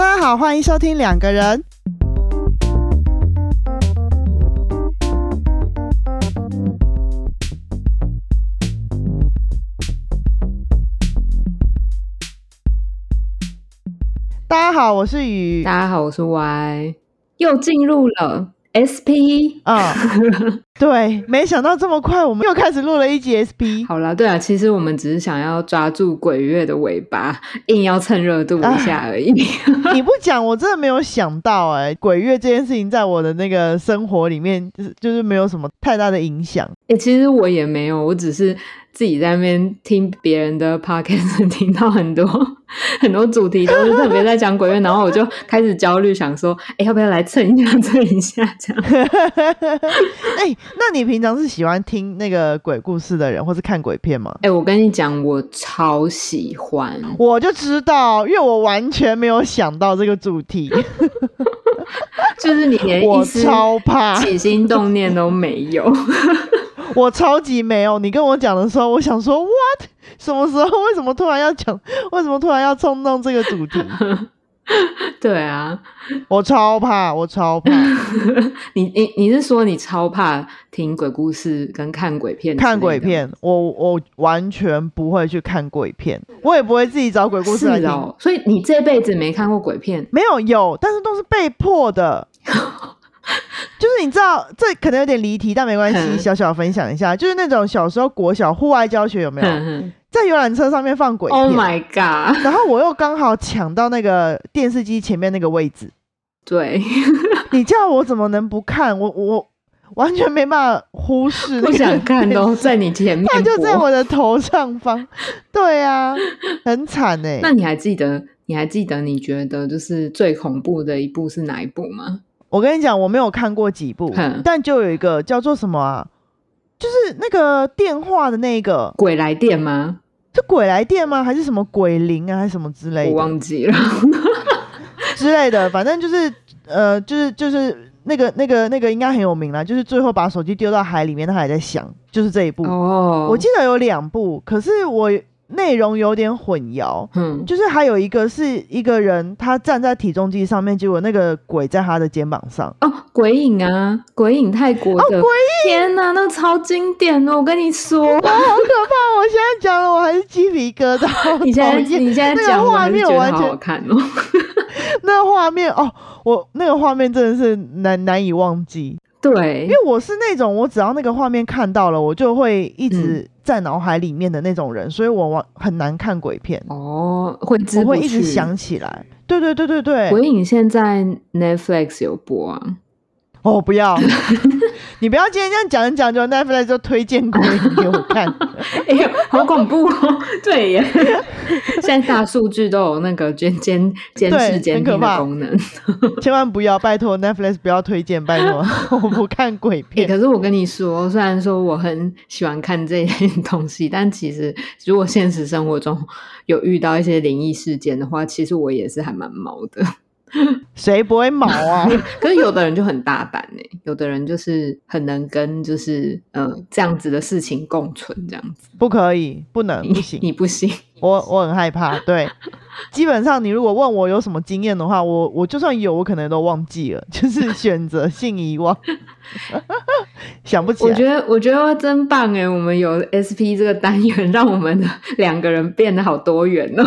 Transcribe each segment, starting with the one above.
大家好，欢迎收听两个人。大家好，我是雨。大家好，我是 Y，又进入了 SP。嗯，对，没想到这么快，我们又开始录了一集 SB。好了，对啊，其实我们只是想要抓住鬼月的尾巴，硬要蹭热度一下而已。你不讲，我真的没有想到哎、鬼月这件事情在我的那个生活里面，就是就是没有什么太大的影响。哎、其实我也没有，我只是自己在那边听别人的 podcast，听到很多很多主题都是特别在讲鬼月，然后我就开始焦虑，想说，哎、要不要来蹭一下，蹭一下这样。哎、那你平常是喜欢听那个鬼故事的人，或是看鬼片吗？哎、我跟你讲，我超喜欢。我就知道，因为我完全没有想到这个主题，就是你连我 一丝超怕，起心动念都没有。我超级没有。你跟我讲的时候，我想说，what？什么时候？为什么突然要讲？为什么突然要冲动这个主题？对啊，我超怕，我超怕 你你你是说你超怕听鬼故事跟看鬼片？看鬼，片，我我完全不会去看鬼片，我也不会自己找鬼故事来听。是哦。所以你这辈子没看过鬼片？没有有，但是都是被迫的。就是你知道，这可能有点离题，但没关系，嗯小小分享一下。就是那种小时候国小户外教学有没有，哼在游览车上面放鬼片，Oh my god！然后我又刚好抢到那个电视机前面那个位置，对，你叫我怎么能不看？我我完全没办法忽视那 个不想看都在你前面它就在。我的头上方。对啊，很惨哎、那你还记得？你还记得你觉得就是最恐怖的一部是哪一部吗？我跟你讲，我没有看过几部哼，但就有一个叫做什么啊，就是那个电话的那个，鬼来电吗？是鬼来电吗？还是什么鬼灵啊，还是什么之类我忘记了。之类的？反正就是呃，就是就是那个那个那个应该很有名啦，就是最后把手机丢到海里面，它还在响，就是这一部。哦，我记得有两部，可是我内容有点混淆。嗯，就是还有一个是一个人，他站在体重机上面，结果那个鬼在他的肩膀上。哦，鬼影啊，鬼影泰国的，哦鬼影，天哪，那超经典哦，我跟你说，哇，好可怕！我现在讲了，我还是鸡皮疙瘩。你现在你现在那个画面我完全好好看哦。那个画面哦，我那个画面真的是难难以忘记，对因，为我是那种我只要那个画面看到了，我就会一直在脑海里面的那种人，所以我往很难看鬼片，哦，会我会一直想起来。对对对对对，鬼影现在 Netflix 有播啊，哦不要，你不要今天这样讲一讲，就 Netflix 就推荐鬼影给我看。哎呦，好恐怖哦！对耶，现在大数据都有那个监监监对视监听的功能。千万不要，拜托 Netflix 不要推荐，拜托，我不看鬼欸 片。可是我跟你说，虽然说我很喜欢看这些东西，但其实如果现实生活中有遇到一些灵异事件的话，其实我也是还蛮毛的。谁不会毛啊？可是有的人就很大胆呢、有的人就是很能跟就是呃这样子的事情共存，这样子不可以，不能，不行。你不行。我我很害怕，对，基本上你如果问我有什么经验的话，我我就算有，我可能都忘记了，就是选择性遗忘，想不起来。我觉得我觉得真棒哎，我们有 SP 这个单元，让我们的两个人变得好多元哦。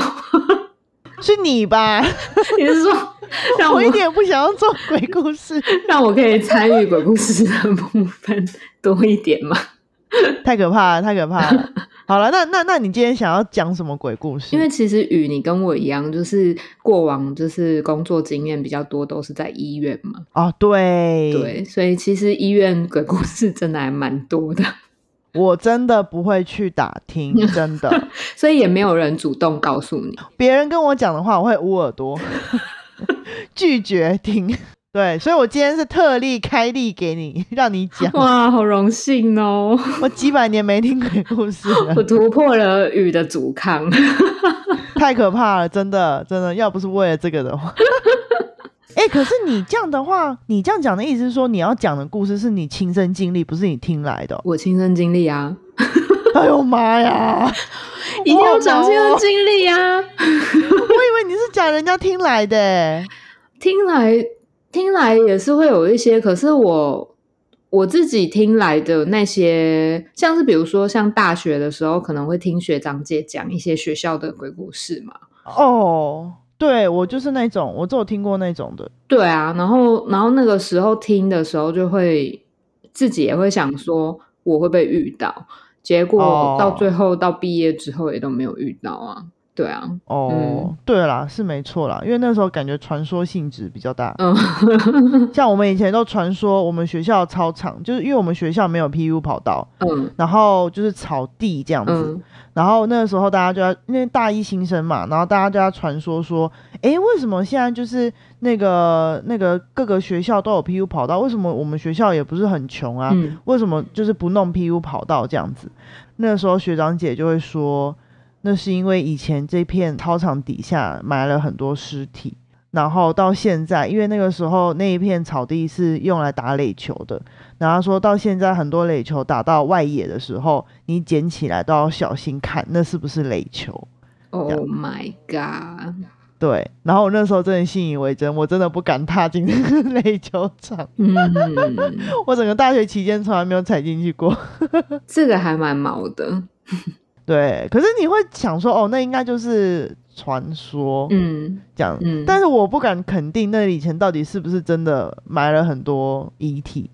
是你吧？你是说 让我我一点不想要做鬼故事，让我可以参与鬼故事的部分多一点吗？太可怕了，太可怕了。好了，那那那你今天想要讲什么鬼故事？因为其实雨你跟我一样，就是过往就是工作经验比较多，都是在医院嘛。哦，对，对，所以其实医院鬼故事真的还蛮多的，我真的不会去打听，真的。所以也没有人主动告诉你。别人跟我讲的话，我会捂耳朵，拒绝听。对，所以我今天是特例开例给你，让你讲。哇，好荣幸哦！我几百年没听鬼故事了我，突破了雨的阻抗。太可怕了，真的真的，要不是为了这个的话。哎、可是你这样的话，你这样讲的意思是说，你要讲的故事是你亲身经历，不是你听来的哦、我亲身经历啊，哎呦妈呀！一定要讲亲身经历啊！我以为你是讲人家听来的，听来听来也是会有一些，可是我我自己听来的那些，像是比如说像大学的时候，可能会听学长姐讲一些学校的鬼故事嘛。哦，对我就是那种，我只有听过那种的。对啊，然后然后那个时候听的时候，就会自己也会想说，我会被遇到。结果到最后到毕业之后也都没有遇到啊，对啊，哦，对啦，是没错啦，因为那时候感觉传说性质比较大，嗯，像我们以前都传说我们学校操场，就是因为我们学校没有 PU 跑道，嗯，然后就是草地这样子。然后那个时候大家就要，因为大一新生嘛，然后大家就要传说说，哎，为什么现在就是那个那个各个学校都有 PU 跑道，为什么我们学校也不是很穷啊？为什么就是不弄 PU 跑道这样子？那个时候学长姐就会说，那是因为以前这片操场底下埋了很多尸体。然后到现在，因为那个时候那一片草地是用来打垒球的，然后说到现在很多垒球打到外野的时候，你捡起来都要小心看那是不是垒球。Oh my god！对，然后我那时候真的信以为真，我真的不敢踏进那个 垒球场。嗯，我整个大学期间从来没有踩进去过。这个还蛮毛的。对，可是你会想说，哦，那应该就是。传说，嗯，这样，嗯，但是我不敢肯定那以前到底是不是真的埋了很多遗体。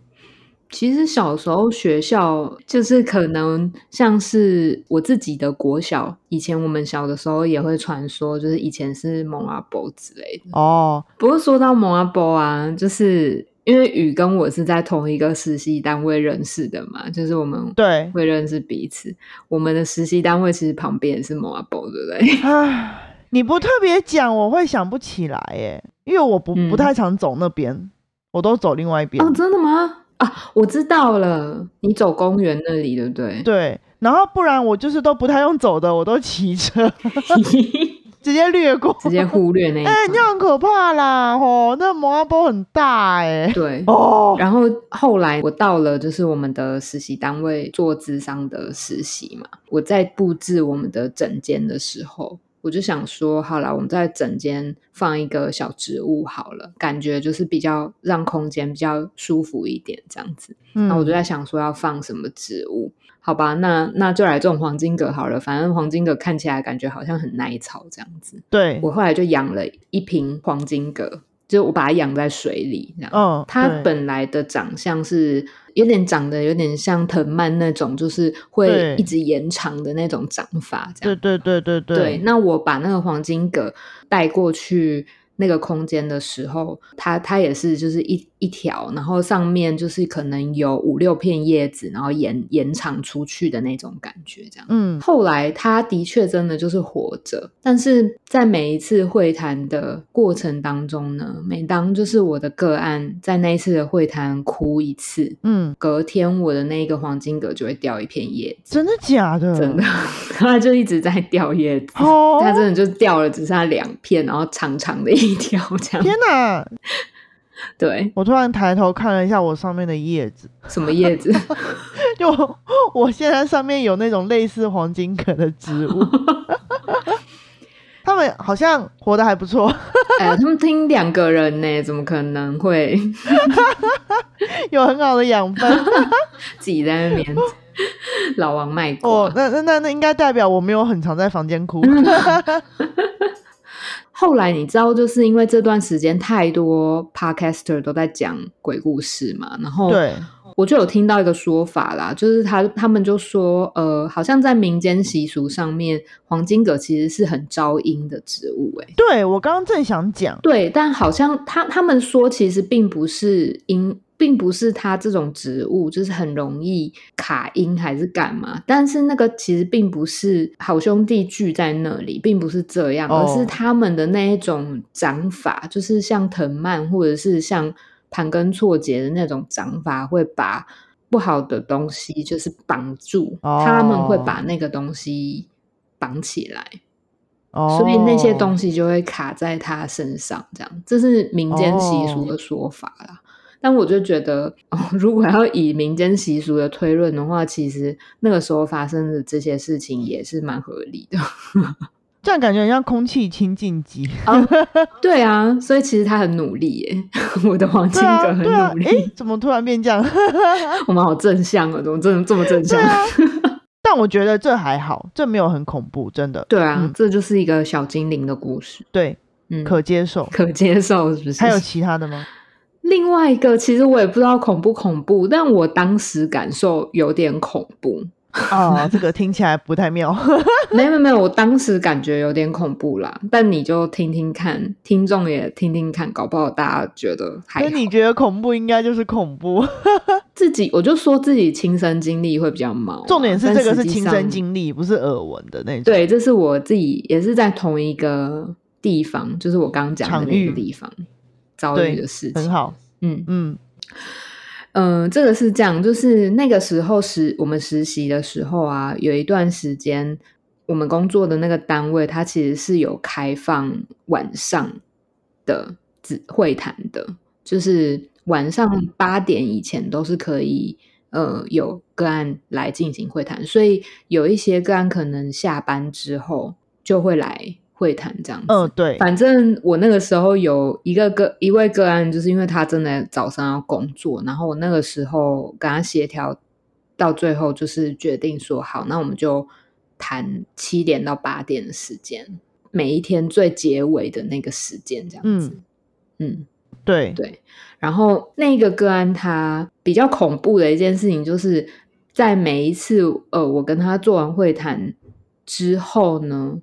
其实小时候学校就是可能像是我自己的国小，以前我们小的时候也会传说，就是以前是蒙阿波之类的。哦，不过说到蒙阿波啊，就是。因为雨跟我是在同一个实习单位认识的嘛，就是我们对会认识彼此。我们的实习单位其实旁边是 mobile，对不对？啊，你不特别讲，我会想不起来耶，因为我不不太常走那边，我都走另外一边。哦，真的吗？啊，我知道了，你走公园那里，对不对？对，然后不然我就是都不太用走的，我都骑车。直接略过，直接忽略那。哎，那很可怕啦！哦，那摩阿波很大哎。对哦。然后后来我到了就是我们的实习单位做智商的实习嘛。我在布置我们的整间的时候，我就想说，好了，我们在整间放一个小植物好了，感觉就是比较让空间比较舒服一点这样子。那我就在想说要放什么植物。好吧，那那就来这种黄金葛好了。反正黄金葛看起来感觉好像很耐草这样子。对，我后来就养了一瓶黄金葛，就我把它养在水里这样。嗯，它本来的长相是有点长得有点像藤蔓那种，就是会一直延长的那种长法。这样，对对对对对。那我把那个黄金葛带过去。那个空间的时候，它它也是就是一一条，然后上面就是可能有五六片叶子，然后延延长出去的那种感觉，这样。嗯，后来它的确真的就是活着，但是在每一次会谈的过程当中呢，每当就是我的个案在那一次的会谈哭一次，嗯，隔天我的那个黄金葛就会掉一片叶子，真的假的？真的，它就一直在掉叶子，哦，它真的就掉了，只剩下两片，然后长长的。一条 这样，天哪！对我突然抬头看了一下我上面的叶子，什么叶子？就我现在上面有那种类似黄金葛的植物，他们好像活得还不错。哎，他们听两个人呢，怎么可能会有很好的养分？自己在那边老王卖瓜。哦，那那那那应该代表我没有很常在房间哭。后来你知道，就是因为这段时间太多 podcaster 都在讲鬼故事嘛，然后我就有听到一个说法啦，就是他他们就说，呃，好像在民间习俗上面，黄金葛其实是很招阴的植物，哎，对我刚刚正想讲，对，但好像他他们说其实并不是阴。并不是它这种植物就是很容易卡音还是干嘛，但是那个其实并不是好兄弟聚在那里，并不是这样，而是他们的那一种长法，就是像藤蔓或者是像盘根错节的那种长法，会把不好的东西就是绑住，他们会把那个东西绑起来，所以那些东西就会卡在他身上，这样这是民间习俗的说法啦。但我就觉得，如果要以民间习俗的推论的话，其实那个时候发生的这些事情也是蛮合理的。这样感觉很像空气清净机。对啊，所以其实他很努力耶。我的黄金哥很努力。哎，怎么突然变这样？我们好正向啊！怎么这么这么正向？但我觉得这还好，这没有很恐怖，真的。对啊，这就是一个小精灵的故事。对，嗯，可接受，可接受，是不是？还有其他的吗？另外一个，其实我也不知道恐不恐怖，但我当时感受有点恐怖。哦，这个听起来不太妙。没有没有，我当时感觉有点恐怖啦。但你就听听看，听众也听听看，搞不好大家觉得还……那你觉得恐怖，应该就是恐怖。自己我就说自己亲身经历会比较毛。重点是这个是亲身经历，不是耳闻的那种。对，这是我自己也是在同一个地方，就是我刚刚讲的那个地方遭遇的事情。很好，嗯嗯。嗯，这个是这样，就是那个时候实我们实习的时候啊，有一段时间我们工作的那个单位，它其实是有开放晚上的会谈的，就是晚上八点以前都是可以呃有个案来进行会谈，所以有一些个案可能下班之后就会来。会谈这样子，嗯，对，反正我那个时候有一个个一位个案，就是因为他真的早上要工作，然后我那个时候跟他协调，到最后就是决定说好，那我们就谈七点到八点的时间，每一天最结尾的那个时间这样子，嗯，对。对，然后那个个案他比较恐怖的一件事情，就是在每一次呃我跟他做完会谈之后呢。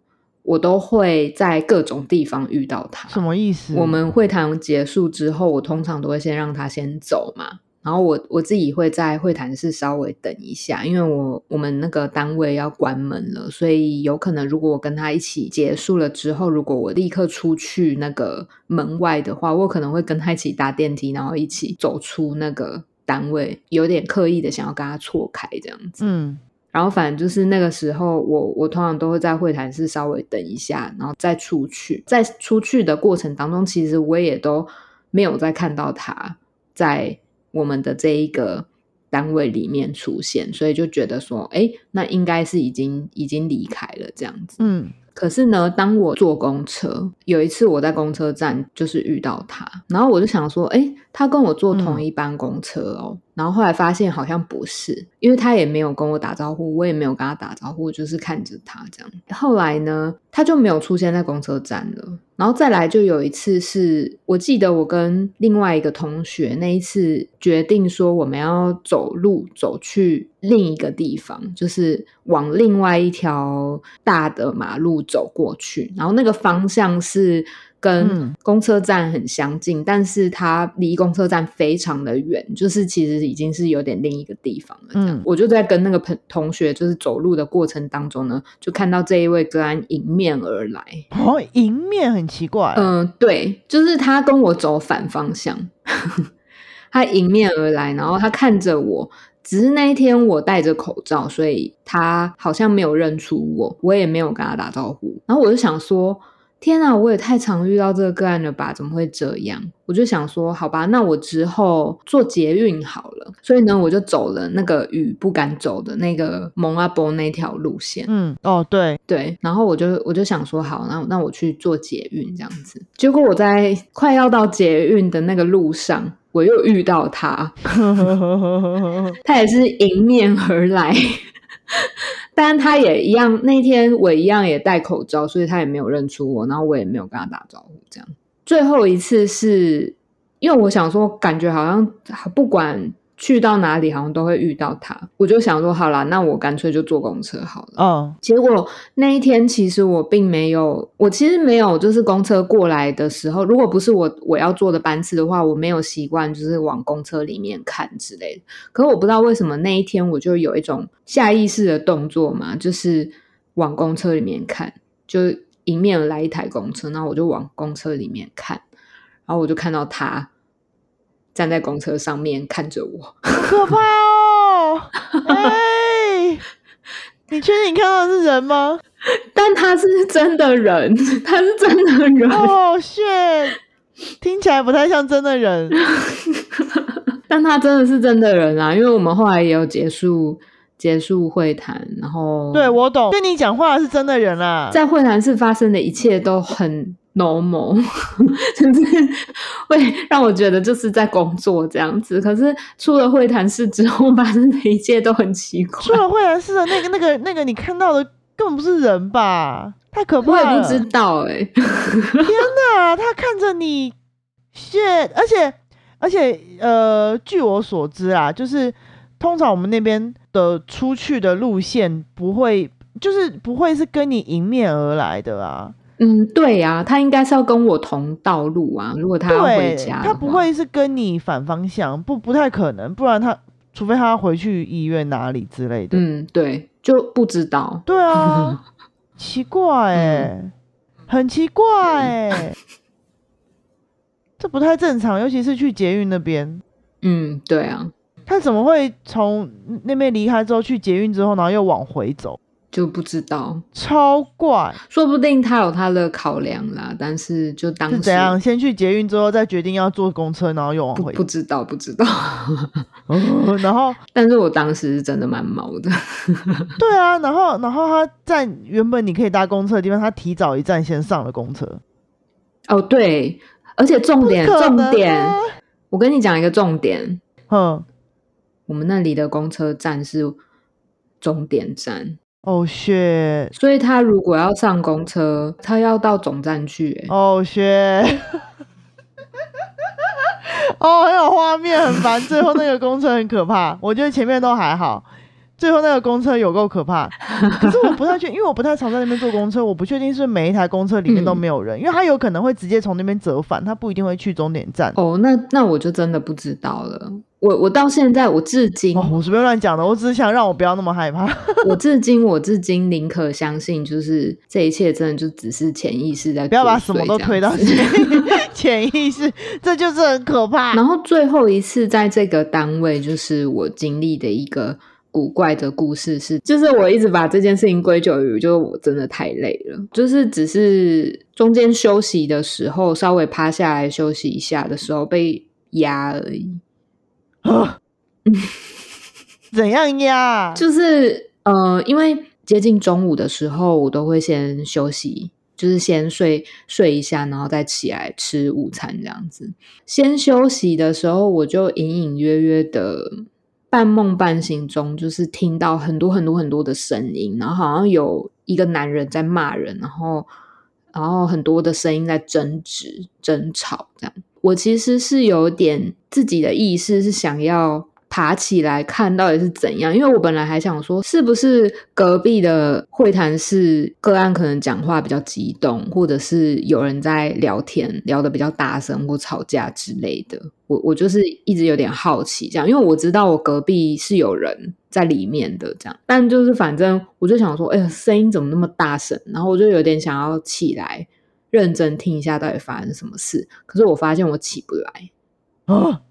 我都会在各种地方遇到他，什么意思？我们会谈结束之后，我通常都会先让他先走嘛，然后我我自己会在会谈室稍微等一下，因为我我们那个单位要关门了，所以有可能如果我跟他一起结束了之后，如果我立刻出去那个门外的话，我可能会跟他一起搭电梯，然后一起走出那个单位，有点刻意的想要跟他错开这样子，嗯。然后反正就是那个时候，我我通常都会在会谈室稍微等一下，然后再出去。在出去的过程当中，其实我也都没有再看到他在我们的这一个单位里面出现，所以就觉得说，哎，那应该是已经已经离开了这样子。嗯。可是呢，当我坐公车，有一次我在公车站就是遇到他，然后我就想说，哎，他跟我坐同一班公车哦。然后后来发现好像不是，因为他也没有跟我打招呼，我也没有跟他打招呼，就是看着他这样。后来呢，他就没有出现在公车站了。然后再来就有一次是我记得我跟另外一个同学那一次决定说我们要走路走去另一个地方，就是往另外一条大的马路走过去，然后那个方向是。跟公车站很相近，但是它离公车站非常的远，就是其实已经是有点另一个地方了。嗯，我就在跟那个朋同学就是走路的过程当中呢，就看到这一位个案迎面而来。哦，迎面很奇怪。嗯，对，就是他跟我走反方向，他迎面而来，然后他看着我，只是那一天我戴着口罩，所以他好像没有认出我，我也没有跟他打招呼。然后我就想说。天啊，我也太常遇到这个个案了吧？怎么会这样？我就想说，好吧，那我之后做捷运好了。所以呢，我就走了那个雨不敢走的那个蒙阿波那条路线。嗯，哦，对对。然后我就我就想说，好，那那我去做捷运这样子。结果我在快要到捷运的那个路上，我又遇到他，他也是迎面而来。但他也一样，那天我一样也戴口罩，所以他也没有认出我，然后我也没有跟他打招呼。这样，最后一次是因为我想说，感觉好像不管。去到哪里好像都会遇到他，我就想说好了，那我干脆就坐公车好了。嗯，结果那一天其实我并没有，我其实没有，就是公车过来的时候，如果不是我我要坐的班次的话，我没有习惯就是往公车里面看之类的。可是我不知道为什么那一天我就有一种下意识的动作嘛，就是往公车里面看，就迎面而来一台公车，然后我就往公车里面看，然后我就看到他。站在公车上面看着我，可怕哦！哎，你确定你看到的是人吗？但他是真的人，他是真的人。哦，shit，听起来不太像真的人。但他真的是真的人啊，因为我们后来也有结束结束会谈，然后对我懂，跟你讲话是真的人啊，在会谈室发生的一切都很。Normal，就是会让我觉得就是在工作这样子。可是出了会谈室之后，发生的一切都很奇怪。出了会谈室的那个、那个、那个，你看到的根本不是人吧？太可怕了！我也不知道哎。天哪，他看着你，谢，而且而且呃，据我所知啊，就是通常我们那边的出去的路线不会，就是不会是跟你迎面而来的啊。嗯，对呀，他应该是要跟我同道路啊。如果他要回家，他不会是跟你反方向，不不太可能。不然他，除非他要回去医院哪里之类的。嗯，对，就不知道。对啊，奇怪哎，很奇怪哎，这不太正常，尤其是去捷运那边。嗯，对啊，他怎么会从那边离开之后去捷运之后，然后又往回走？就不知道，超怪，说不定他有他的考量啦。但是就当是怎样，先去捷运之后再决定要坐公车，然后又往回。不知道，不知道。然后，但是我当时是真的蛮毛的。对啊，然后，然后他在原本你可以搭公车的地方，他提早一站先上了公车。哦，对，而且重点，重点，我跟你讲一个重点。嗯，我们那里的公车站是终点站。哦，血！所以他如果要上公车，他要到总站去。哦，血！哦，很有画面，很烦。最后那个公车很可怕，我觉得前面都还好。最后那个公车有够可怕，可是我不太确，因为我不太常在那边坐公车，我不确定是每一台公车里面都没有人，因为他有可能会直接从那边折返，他不一定会去终点站。哦，那那我就真的不知道了。我我到现在我至今，我随便乱讲的，我只是想让我不要那么害怕。我至今我至今宁可相信，就是这一切真的就只是潜意识在，不要把什么都推到 潜意识，这就是很可怕。然后最后一次在这个单位，就是我经历的一个。古怪的故事是，就是我一直把这件事情归咎于，就是我真的太累了，就是只是中间休息的时候，稍微趴下来休息一下的时候被压而已。啊，怎样呀？就是呃，因为接近中午的时候，我都会先休息，就是先睡睡一下，然后再起来吃午餐这样子。先休息的时候，我就隐隐约约的。半梦半醒中，就是听到很多很多很多的声音，然后好像有一个男人在骂人，然后然后很多的声音在争执、争吵，这样。我其实是有点自己的意识，是想要。爬起来看到底是怎样？因为我本来还想说，是不是隔壁的会谈室个案可能讲话比较激动，或者是有人在聊天聊得比较大声或吵架之类的。我我就是一直有点好奇这样，因为我知道我隔壁是有人在里面的这样，但就是反正我就想说，哎呀，声音怎么那么大声？然后我就有点想要起来认真听一下到底发生什么事，可是我发现我起不来啊。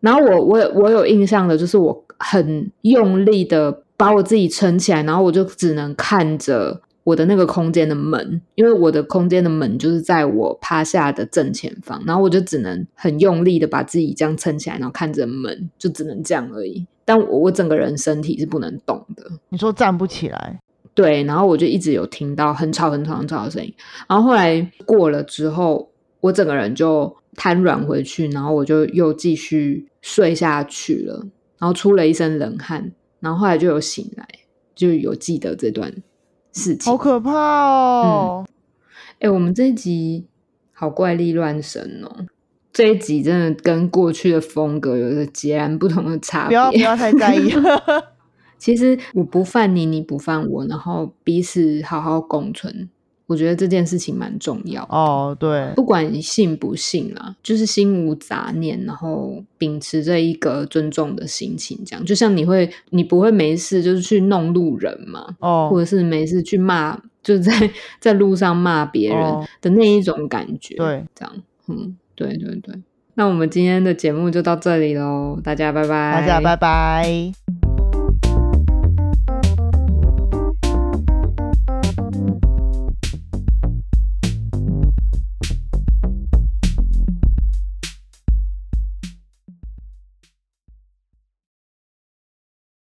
然后我我我有印象的，就是我很用力的把我自己撑起来，然后我就只能看着我的那个空间的门，因为我的空间的门就是在我趴下的正前方，然后我就只能很用力的把自己这样撑起来，然后看着门，就只能这样而已。但我我整个人身体是不能动的。你说站不起来？对，然后我就一直有听到很吵很吵很吵的声音，然后后来过了之后，我整个人就。瘫软回去，然后我就又继续睡下去了，然后出了一身冷汗，然后后来就有醒来，就有记得这段事情。好可怕哦！哎，我们这一集好怪力乱神哦，这一集真的跟过去的风格有着截然不同的差别。不要不要太在意。其实我不犯你，你不犯我，然后彼此好好共存。我觉得这件事情蛮重要哦，对，不管你信不信啦，就是心无杂念，然后秉持着一个尊重的心情，这样就像你会，你不会没事就是去弄路人嘛，哦，或者是没事去骂，就是在在路上骂别人的那一种感觉，对，这样，嗯，对对对，那我们今天的节目就到这里喽，大家拜拜，大家拜拜。